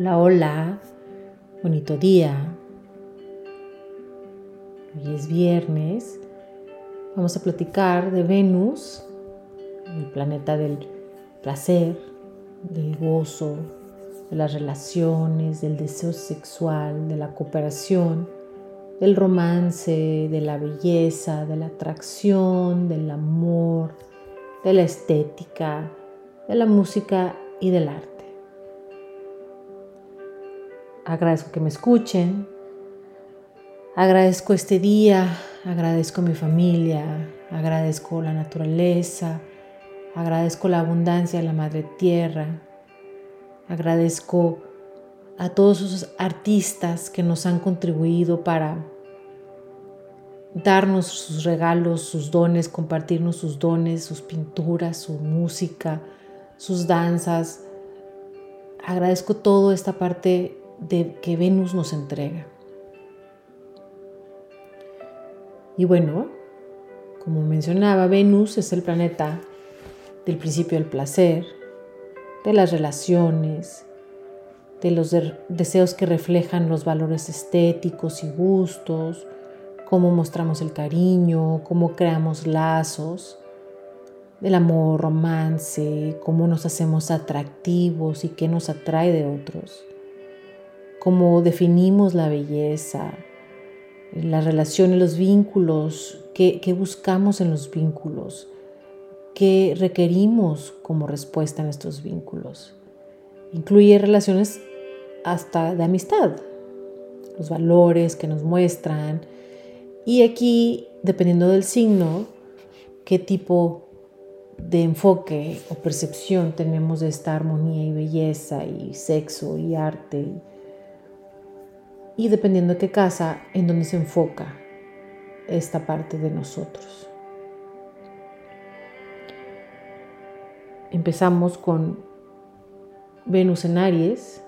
Hola, hola, bonito día. Hoy es viernes. Vamos a platicar de Venus, el planeta del placer, del gozo, de las relaciones, del deseo sexual, de la cooperación, del romance, de la belleza, de la atracción, del amor, de la estética, de la música y del arte. Agradezco que me escuchen. Agradezco este día, agradezco mi familia, agradezco la naturaleza, agradezco la abundancia de la madre tierra, agradezco a todos esos artistas que nos han contribuido para darnos sus regalos, sus dones, compartirnos sus dones, sus pinturas, su música, sus danzas. Agradezco toda esta parte de que Venus nos entrega. Y bueno, como mencionaba, Venus es el planeta del principio del placer, de las relaciones, de los deseos que reflejan los valores estéticos y gustos, cómo mostramos el cariño, cómo creamos lazos, del amor, romance, cómo nos hacemos atractivos y qué nos atrae de otros cómo definimos la belleza, las relaciones, los vínculos, qué, buscamos en los vínculos, qué requerimos como respuesta en estos vínculos. Incluye relaciones hasta de amistad, los valores que nos muestran. Y aquí, dependiendo del signo, qué tipo de enfoque o percepción tenemos de esta armonía y belleza y sexo y arte y dependiendo de qué casa, en donde se enfoca esta parte de nosotros. Empezamos con Venus en Aries.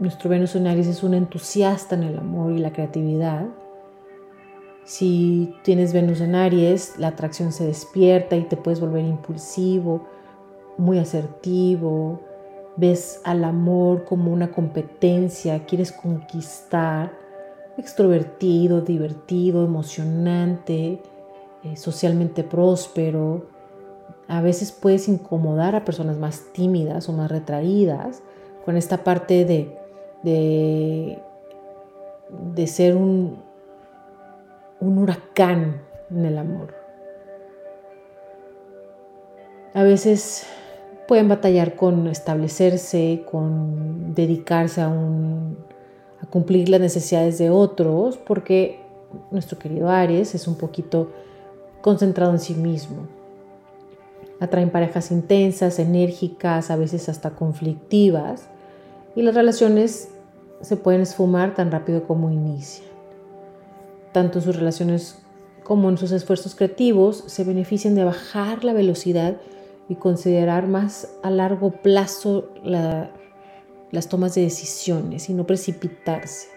Nuestro Venus en Aries es un entusiasta en el amor y la creatividad. Si tienes Venus en Aries, la atracción se despierta y te puedes volver impulsivo, muy asertivo, ves al amor como una competencia, quieres conquistar, extrovertido, divertido, emocionante, eh, socialmente próspero. A veces puedes incomodar a personas más tímidas o más retraídas con esta parte de, de, de ser un, un huracán en el amor. A veces pueden batallar con establecerse, con dedicarse a, cumplir las necesidades de otros, porque nuestro querido Aries es un poquito concentrado en sí mismo. Atraen parejas intensas, enérgicas, a veces hasta conflictivas, y las relaciones se pueden esfumar tan rápido como inician. Tanto en sus relaciones como en sus esfuerzos creativos se benefician de bajar la velocidad y considerar más a largo plazo las tomas de decisiones y no precipitarse.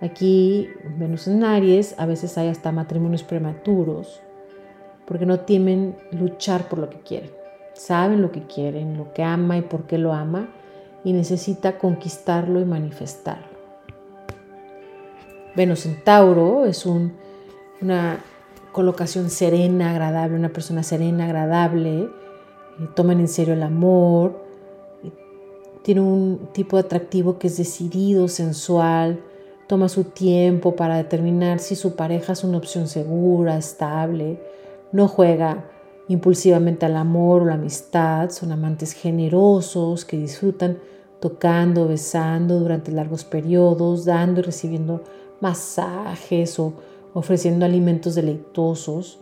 Aquí, Venus en Aries, a veces hay hasta matrimonios prematuros, porque no temen luchar por lo que quieren. Saben lo que quieren, lo que ama y por qué lo ama, y necesita conquistarlo y manifestarlo. Venus en Tauro es una colocación serena, agradable, una persona serena, agradable, eh, toman en serio el amor, eh, tiene un tipo de atractivo que es decidido, sensual, toma su tiempo para determinar si su pareja es una opción segura, estable, no juega impulsivamente al amor o la amistad, son amantes generosos que disfrutan tocando, besando durante largos periodos, dando y recibiendo masajes o ofreciendo alimentos deleitosos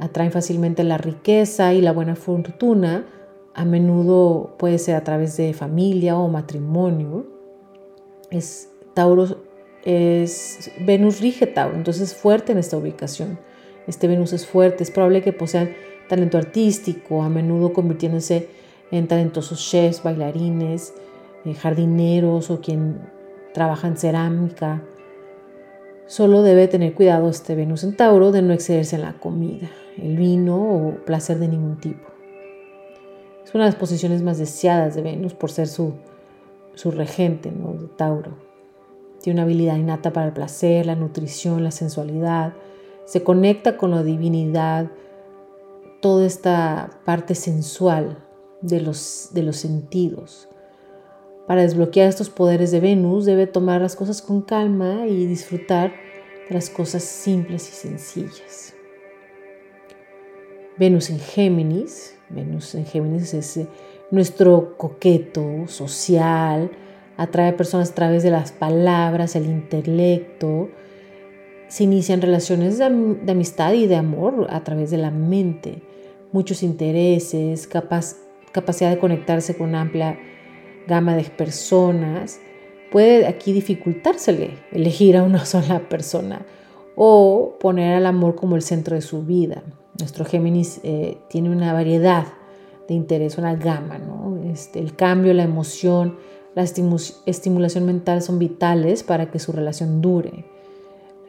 atraen fácilmente la riqueza y la buena fortuna, a menudo puede ser a través de familia o matrimonio. Es Tauro es Venus rige Tauro, entonces es fuerte en esta ubicación. Este Venus es fuerte, es probable que posean talento artístico, a menudo convirtiéndose en talentosos chefs, bailarines, eh, jardineros o quien trabaja en cerámica. Solo debe tener cuidado este Venus en Tauro de no excederse en la comida el vino o placer de ningún tipo. Es una de las posiciones más deseadas de Venus por ser su, su regente, ¿no? Tauro. Tiene una habilidad innata para el placer, la nutrición, la sensualidad. Se conecta con la divinidad, toda esta parte sensual de los, de los sentidos. Para desbloquear estos poderes de Venus debe tomar las cosas con calma y disfrutar de las cosas simples y sencillas. Venus en Géminis, Venus en Géminis es nuestro coqueto social, atrae personas a través de las palabras, el intelecto, se inician relaciones de, amistad y de amor a través de la mente, muchos intereses, capacidad de conectarse con amplia gama de personas. Puede aquí dificultársele elegir a una sola persona o poner al amor como el centro de su vida. Nuestro Géminis eh, tiene una variedad de interés, una gama, ¿no? Este, el cambio, la emoción, la estimulación mental son vitales para que su relación dure.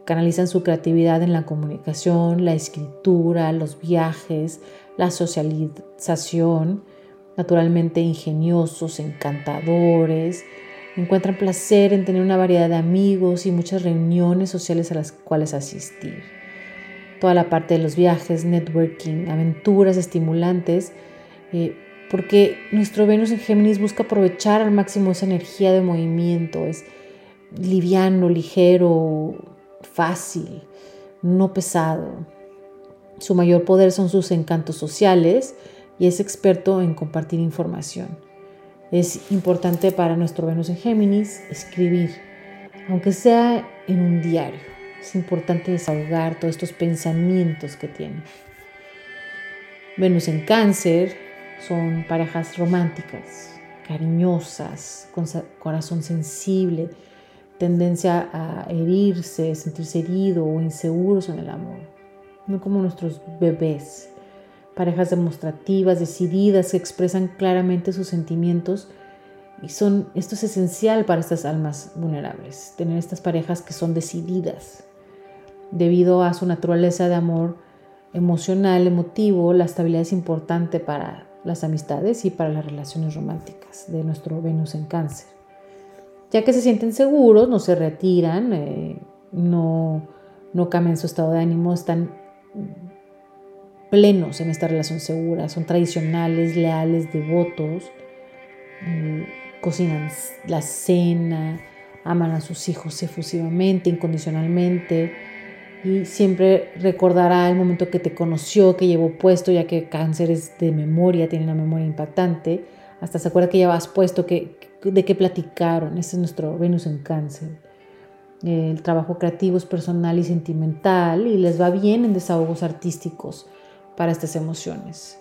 Canalizan su creatividad en la comunicación, la escritura, los viajes, la socialización, naturalmente ingeniosos, encantadores. Encuentran placer en tener una variedad de amigos y muchas reuniones sociales a las cuales asistir. Toda la parte de los viajes, networking, aventuras estimulantes, eh, porque nuestro Venus en Géminis busca aprovechar al máximo esa energía de movimiento, es liviano, ligero, fácil, no pesado. Su mayor poder son sus encantos sociales y es experto en compartir información. Es importante para nuestro Venus en Géminis escribir, aunque sea en un diario. Es importante desahogar todos estos pensamientos que tiene. Venus en Cáncer son parejas románticas, cariñosas, con corazón sensible, tendencia a herirse, sentirse herido o inseguros en el amor. No como nuestros bebés, parejas demostrativas, decididas, que expresan claramente sus sentimientos. Y son, esto es esencial para estas almas vulnerables, tener estas parejas que son decididas. Debido a su naturaleza de amor emocional, emotivo, la estabilidad es importante para las amistades y para las relaciones románticas de nuestro Venus en cáncer. Ya que se sienten seguros, no se retiran, eh, no, no cambian su estado de ánimo, están plenos en esta relación segura, son tradicionales, leales, devotos, eh, cocinan la cena, aman a sus hijos efusivamente, incondicionalmente y siempre recordará el momento que te conoció, que llevó puesto, ya que cáncer es de memoria, tiene una memoria impactante. Hasta se acuerda que llevabas puesto, que, de qué platicaron. Ese es nuestro Venus en cáncer. El trabajo creativo es personal y sentimental y les va bien en desahogos artísticos para estas emociones.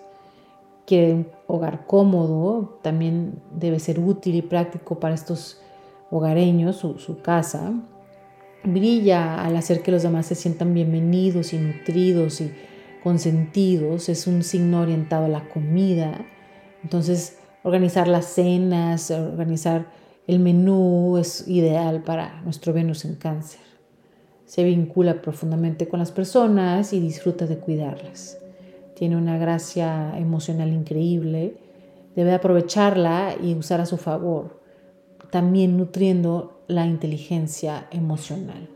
Quiere un hogar cómodo, también debe ser útil y práctico para estos hogareños, su, casa brilla al hacer que los demás se sientan bienvenidos y nutridos y consentidos, es un signo orientado a la comida. Entonces, organizar las cenas, organizar el menú es ideal para nuestro Venus en cáncer. Se vincula profundamente con las personas y disfruta de cuidarlas. Tiene una gracia emocional increíble. Debe aprovecharla y usar a su favor, también nutriendo la inteligencia emocional.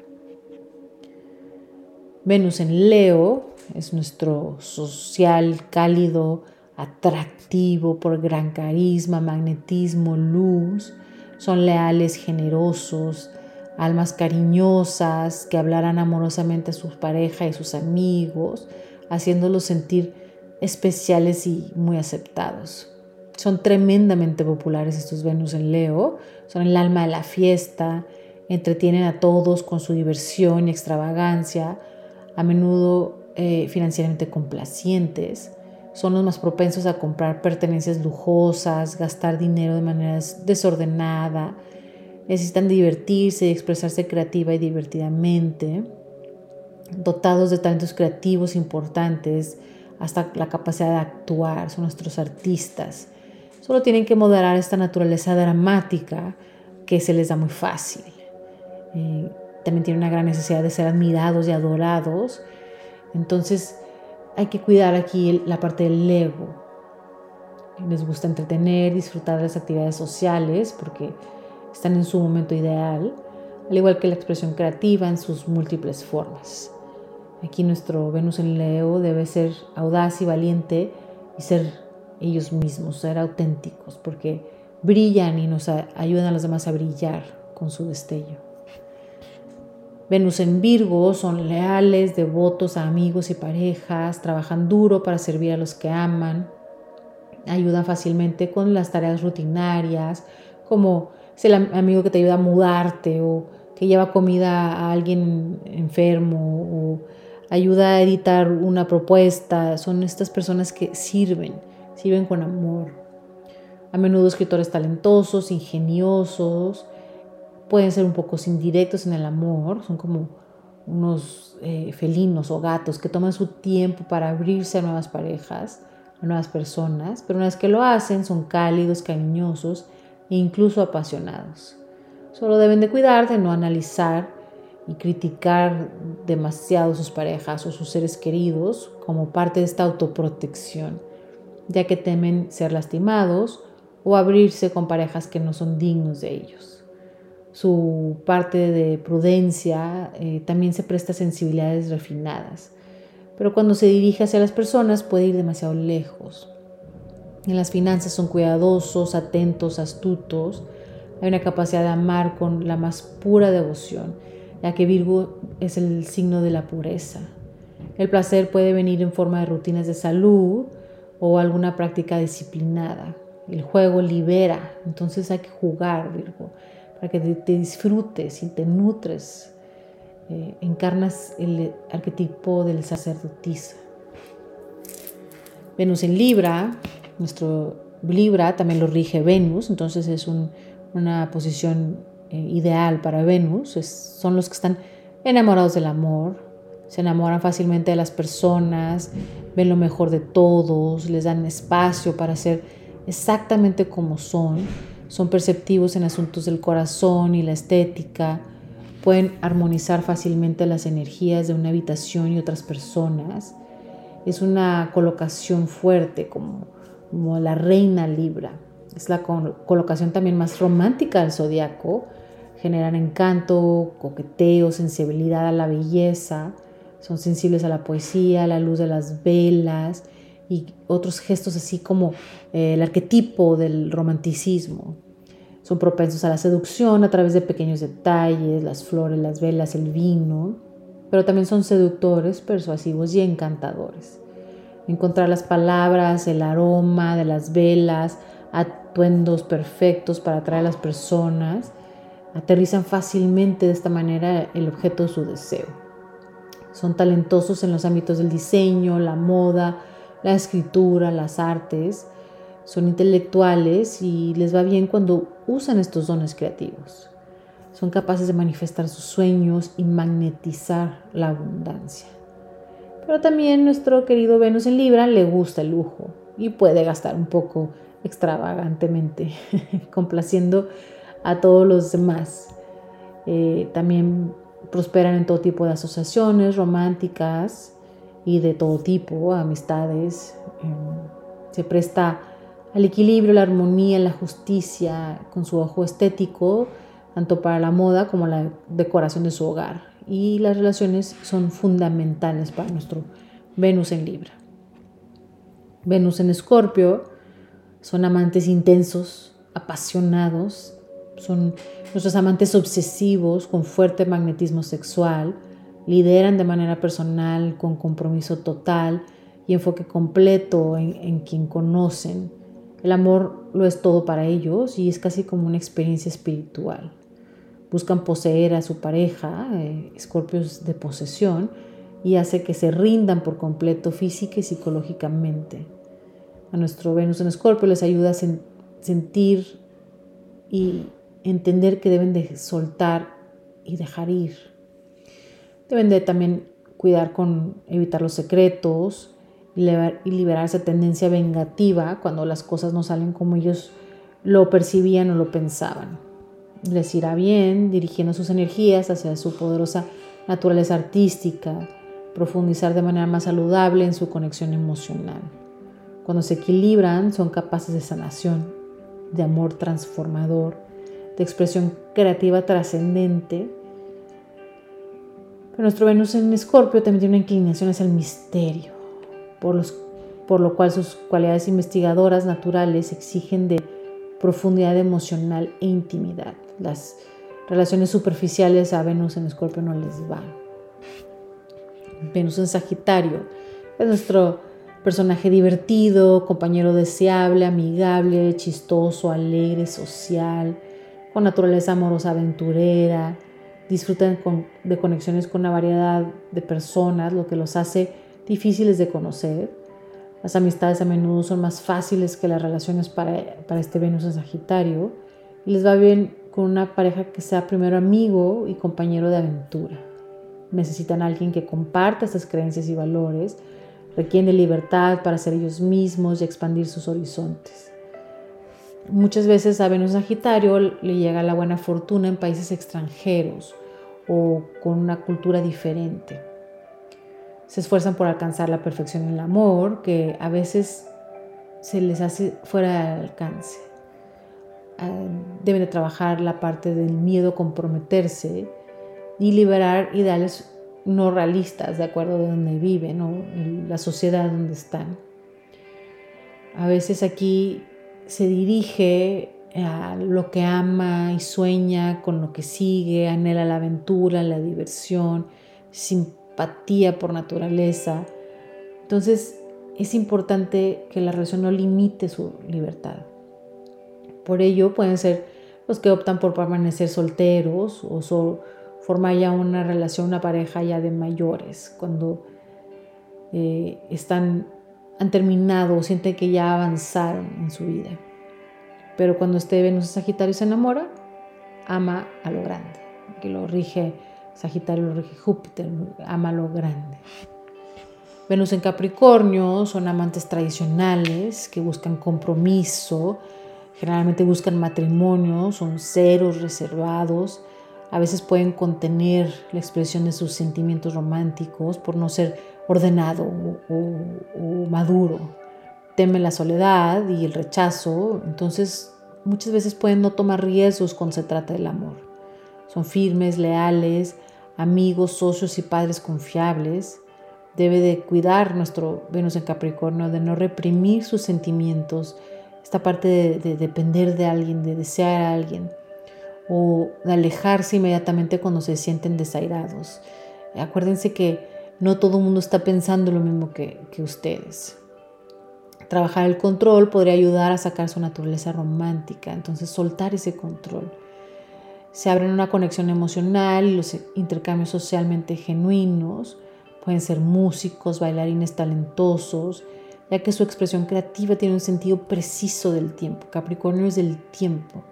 Venus en Leo es nuestro social, cálido, atractivo por gran carisma, magnetismo, luz. Son leales, generosos, almas cariñosas que hablarán amorosamente a su pareja y sus amigos, haciéndolos sentir especiales y muy aceptados. Son tremendamente populares estos Venus en Leo, son el alma de la fiesta, entretienen a todos con su diversión y extravagancia, a menudo eh, financieramente complacientes, son los más propensos a comprar pertenencias lujosas, gastar dinero de manera desordenada, necesitan divertirse y expresarse creativa y divertidamente, dotados de talentos creativos importantes, hasta la capacidad de actuar, son nuestros artistas. Solo tienen que moderar esta naturaleza dramática que se les da muy fácil. Eh, también tienen una gran necesidad de ser admirados y adorados. Entonces hay que cuidar aquí la parte del ego. les gusta entretener, disfrutar de las actividades sociales porque están en su momento ideal, al igual que la expresión creativa en sus múltiples formas. Aquí nuestro Venus en Leo debe ser audaz y valiente y ser ellos mismos, ser auténticos, porque brillan y nos ayudan a los demás a brillar con su destello. Venus en Virgo son leales, devotos a amigos y parejas, trabajan duro para servir a los que aman, ayudan fácilmente con las tareas rutinarias, como es el amigo que te ayuda a mudarte o que lleva comida a alguien enfermo o ayuda a editar una propuesta. Son estas personas que sirven, sirven con amor. A menudo escritores talentosos, ingeniosos, pueden ser un poco indirectos en el amor, son como unos eh, felinos o gatos que toman su tiempo para abrirse a nuevas parejas, a nuevas personas, pero una vez que lo hacen son cálidos, cariñosos e incluso apasionados. Solo deben de cuidar de no analizar y criticar demasiado sus parejas o sus seres queridos como parte de esta autoprotección, ya que temen ser lastimados o abrirse con parejas que no son dignos de ellos. Su parte de prudencia eh, también se presta a sensibilidades refinadas, pero cuando se dirige hacia las personas puede ir demasiado lejos. En las finanzas son cuidadosos, atentos, astutos, hay una capacidad de amar con la más pura devoción, ya que Virgo es el signo de la pureza. El placer puede venir en forma de rutinas de salud o alguna práctica disciplinada. El juego libera, entonces hay que jugar, Virgo, para que te, disfrutes y te nutres. Eh, encarnas el arquetipo del sacerdotisa. Venus en Libra, nuestro Libra también lo rige Venus, entonces es un una posición eh, ideal para Venus, son los que están enamorados del amor, se enamoran fácilmente de las personas, ven lo mejor de todos, les dan espacio para ser exactamente como son, son perceptivos en asuntos del corazón y la estética, pueden armonizar fácilmente las energías de una habitación y otras personas. Es una colocación fuerte como, como la reina Libra. Es la colocación también más romántica del zodiaco. Generan encanto, coqueteo, sensibilidad a la belleza. Son sensibles a la poesía, a la luz de las velas y otros gestos así como eh, el arquetipo del romanticismo. Son propensos a la seducción a través de pequeños detalles, las flores, las velas, el vino, pero también son seductores, persuasivos y encantadores. Encontrar las palabras, el aroma de las velas, atuendos perfectos para atraer a las personas, aterrizan fácilmente de esta manera el objeto de su deseo. Son talentosos en los ámbitos del diseño, la moda, la escritura, las artes. Son intelectuales y les va bien cuando usan estos dones creativos. Son capaces de manifestar sus sueños y magnetizar la abundancia. Pero también nuestro querido Venus en Libra le gusta el lujo y puede gastar un poco extravagantemente, complaciendo a todos los demás. Eh, también prosperan en todo tipo de asociaciones románticas y de todo tipo, amistades. Em, se presta al equilibrio, la armonía, la justicia con su ojo estético, tanto para la moda como la decoración de su hogar. Y las relaciones son fundamentales para nuestro Venus en Libra. Venus en Escorpio son amantes intensos, apasionados, son nuestros amantes obsesivos con fuerte magnetismo sexual, lideran de manera personal con compromiso total y enfoque completo en, quien conocen. El amor lo es todo para ellos y es casi como una experiencia espiritual. Buscan poseer a su pareja, eh, escorpios de posesión, y hace que se rindan por completo física y psicológicamente a nuestro Venus en Escorpio les ayuda a sentir y entender que deben de soltar y dejar ir. Deben de también cuidar con evitar los secretos y liberar esa tendencia vengativa cuando las cosas no salen como ellos lo percibían o lo pensaban. Les irá bien dirigiendo sus energías hacia su poderosa naturaleza artística, profundizar de manera más saludable en su conexión emocional Cuando se equilibran son capaces de sanación, de amor transformador, de expresión creativa trascendente. Pero nuestro Venus en Escorpio también tiene una inclinación hacia el misterio, por, los, por lo cual sus cualidades investigadoras naturales exigen de profundidad emocional e intimidad. Las relaciones superficiales a Venus en Escorpio no les van. Venus en Sagitario es nuestro personaje divertido, compañero deseable, amigable, chistoso, alegre, social, con naturaleza amorosa, aventurera. Disfrutan de conexiones con una variedad de personas, lo que los hace difíciles de conocer. Las amistades a menudo son más fáciles que las relaciones para, para este Venus en Sagitario y les va bien con una pareja que sea primero amigo y compañero de aventura. Necesitan alguien que comparta estas creencias y valores requieren de libertad para ser ellos mismos y expandir sus horizontes. Muchas veces a Venus Sagitario le llega la buena fortuna en países extranjeros o con una cultura diferente. Se esfuerzan por alcanzar la perfección en el amor, que a veces se les hace fuera de alcance. Ah, deben de trabajar la parte del miedo a comprometerse y liberar ideales no realistas de acuerdo de donde viven o la sociedad donde están. A veces aquí se dirige a lo que ama y sueña, con lo que sigue, anhela la aventura, la diversión, simpatía por naturaleza. Entonces es importante que la relación no limite su libertad. Por ello pueden ser los que optan por permanecer solteros o, so, formar ya una relación, una pareja ya de mayores, cuando eh, están, han terminado sienten que ya avanzaron en su vida. Pero cuando este Venus Sagitario se enamora, ama a lo grande, que lo rige Sagitario, lo rige Júpiter, ama a lo grande. Venus en Capricornio son amantes tradicionales que buscan compromiso, generalmente buscan matrimonio, son ceros reservados, a veces pueden contener la expresión de sus sentimientos románticos por no ser ordenado o, maduro. Teme la soledad y el rechazo, entonces muchas veces pueden no tomar riesgos cuando se trata del amor. Son firmes, leales, amigos, socios y padres confiables. Debe de cuidar nuestro Venus en Capricornio, de no reprimir sus sentimientos, esta parte de depender de alguien, de desear a alguien o de alejarse inmediatamente cuando se sienten desairados. Acuérdense que no todo el mundo está pensando lo mismo que, ustedes. Trabajar el control podría ayudar a sacar su naturaleza romántica, entonces soltar ese control. Se abren una conexión emocional los intercambios socialmente genuinos. Pueden ser músicos, bailarines talentosos, ya que su expresión creativa tiene un sentido preciso del tiempo. Capricornio es del tiempo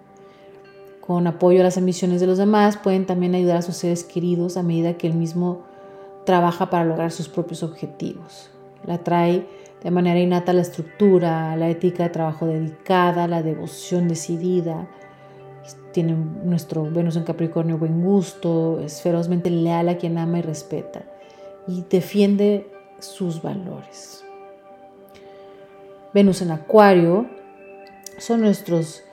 con apoyo a las ambiciones de los demás, pueden también ayudar a sus seres queridos a medida que el mismo trabaja para lograr sus propios objetivos. La trae de manera innata la estructura, la ética de trabajo dedicada, la devoción decidida. Tiene nuestro Venus en Capricornio buen gusto, es ferozmente leal a quien ama y respeta y defiende sus valores. Venus en Acuario son nuestros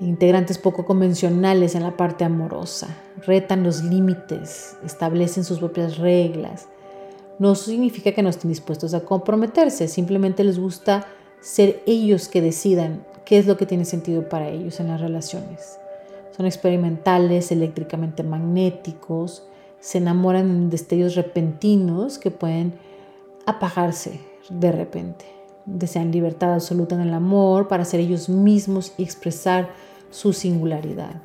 integrantes poco convencionales en la parte amorosa, retan los límites, establecen sus propias reglas. No significa que no estén dispuestos a comprometerse, simplemente les gusta ser ellos que decidan qué es lo que tiene sentido para ellos en las relaciones. Son experimentales, eléctricamente magnéticos, se enamoran en destellos repentinos que pueden apagarse de repente. Desean libertad absoluta en el amor para ser ellos mismos y expresar su singularidad.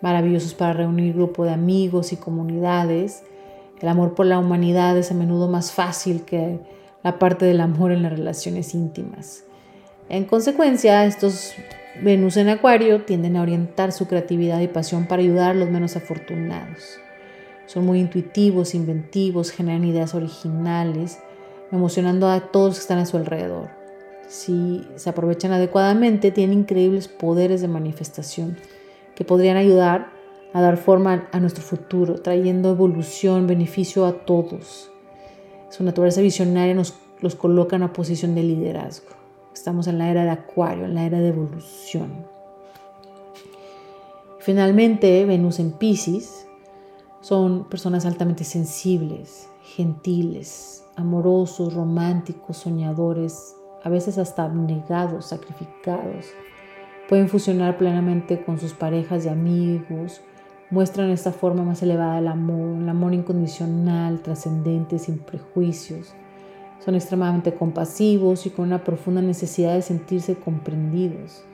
Maravillosos para reunir grupo de amigos y comunidades. El amor por la humanidad es a menudo más fácil que la parte del amor en las relaciones íntimas. En consecuencia, estos Venus en Acuario tienden a orientar su creatividad y pasión para ayudar a los menos afortunados. Son muy intuitivos, inventivos, generan ideas originales, emocionando a todos que están a su alrededor. Si se aprovechan adecuadamente, tienen increíbles poderes de manifestación que podrían ayudar a dar forma a nuestro futuro, trayendo evolución, beneficio a todos. Su naturaleza visionaria nos los coloca en una posición de liderazgo. Estamos en la era de Acuario, en la era de evolución. Finalmente, Venus en Pisces son personas altamente sensibles, gentiles, amorosos, románticos, soñadores, a veces hasta abnegados, sacrificados. Pueden fusionar plenamente con sus parejas y amigos, muestran esta forma más elevada del amor, el amor incondicional, trascendente, sin prejuicios. Son extremadamente compasivos y con una profunda necesidad de sentirse comprendidos.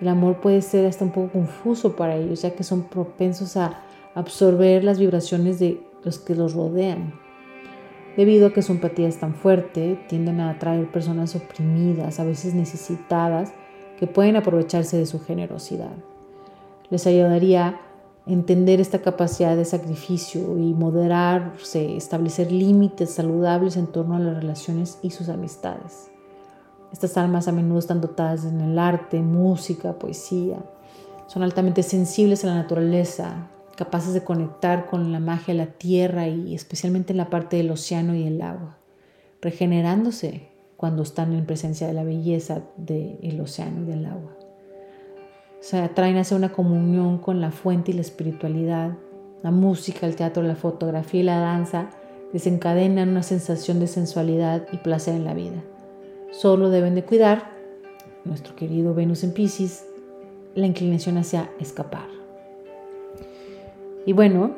El amor puede ser hasta un poco confuso para ellos, ya que son propensos a absorber las vibraciones de los que los rodean. Debido a que su empatía es tan fuerte, tienden a atraer personas oprimidas, a veces necesitadas, que pueden aprovecharse de su generosidad. Les ayudaría entender esta capacidad de sacrificio y moderarse, establecer límites saludables en torno a las relaciones y sus amistades. Estas almas a menudo están dotadas en el arte, música, poesía. Son altamente sensibles a la naturaleza, capaces de conectar con la magia de la tierra y especialmente en la parte del océano y el agua, regenerándose cuando están en presencia de la belleza del océano y del agua. Se atraen hacia una comunión con la fuente y la espiritualidad. La música, el teatro, la fotografía y la danza desencadenan una sensación de sensualidad y placer en la vida. Solo deben de cuidar, nuestro querido Venus en Pisces, la inclinación hacia escapar. Y bueno,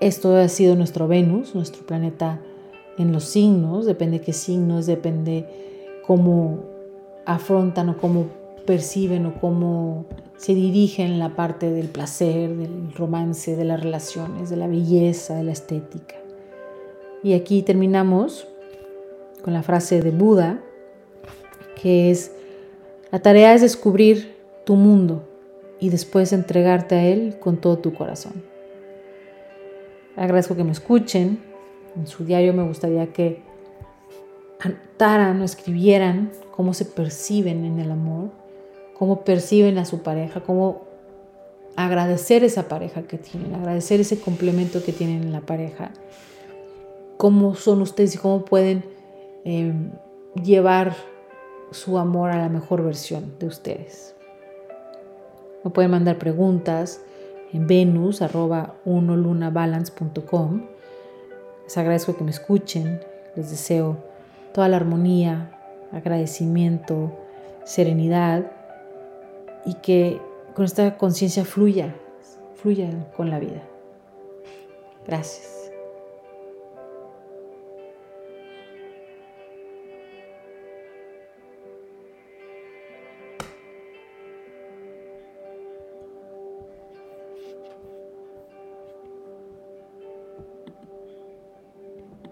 esto ha sido nuestro Venus, nuestro planeta en los signos, depende qué signos, depende cómo afrontan o cómo perciben o cómo se dirigen la parte del placer, del romance, de las relaciones, de la belleza, de la estética. Y aquí terminamos con la frase de Buda, que es, la tarea es descubrir tu mundo y después entregarte a él con todo tu corazón. Agradezco que me escuchen. En su diario me gustaría que anotaran o escribieran cómo se perciben en el amor, cómo perciben a su pareja, cómo agradecer esa pareja que tienen, agradecer ese complemento que tienen en la pareja, cómo son ustedes y cómo pueden Em, llevar su amor a la mejor versión de ustedes. Me pueden mandar preguntas en venus unolunabalance.com. Les agradezco que me escuchen. Les deseo toda la armonía, agradecimiento, serenidad y que con esta conciencia fluya, fluya con la vida. Gracias.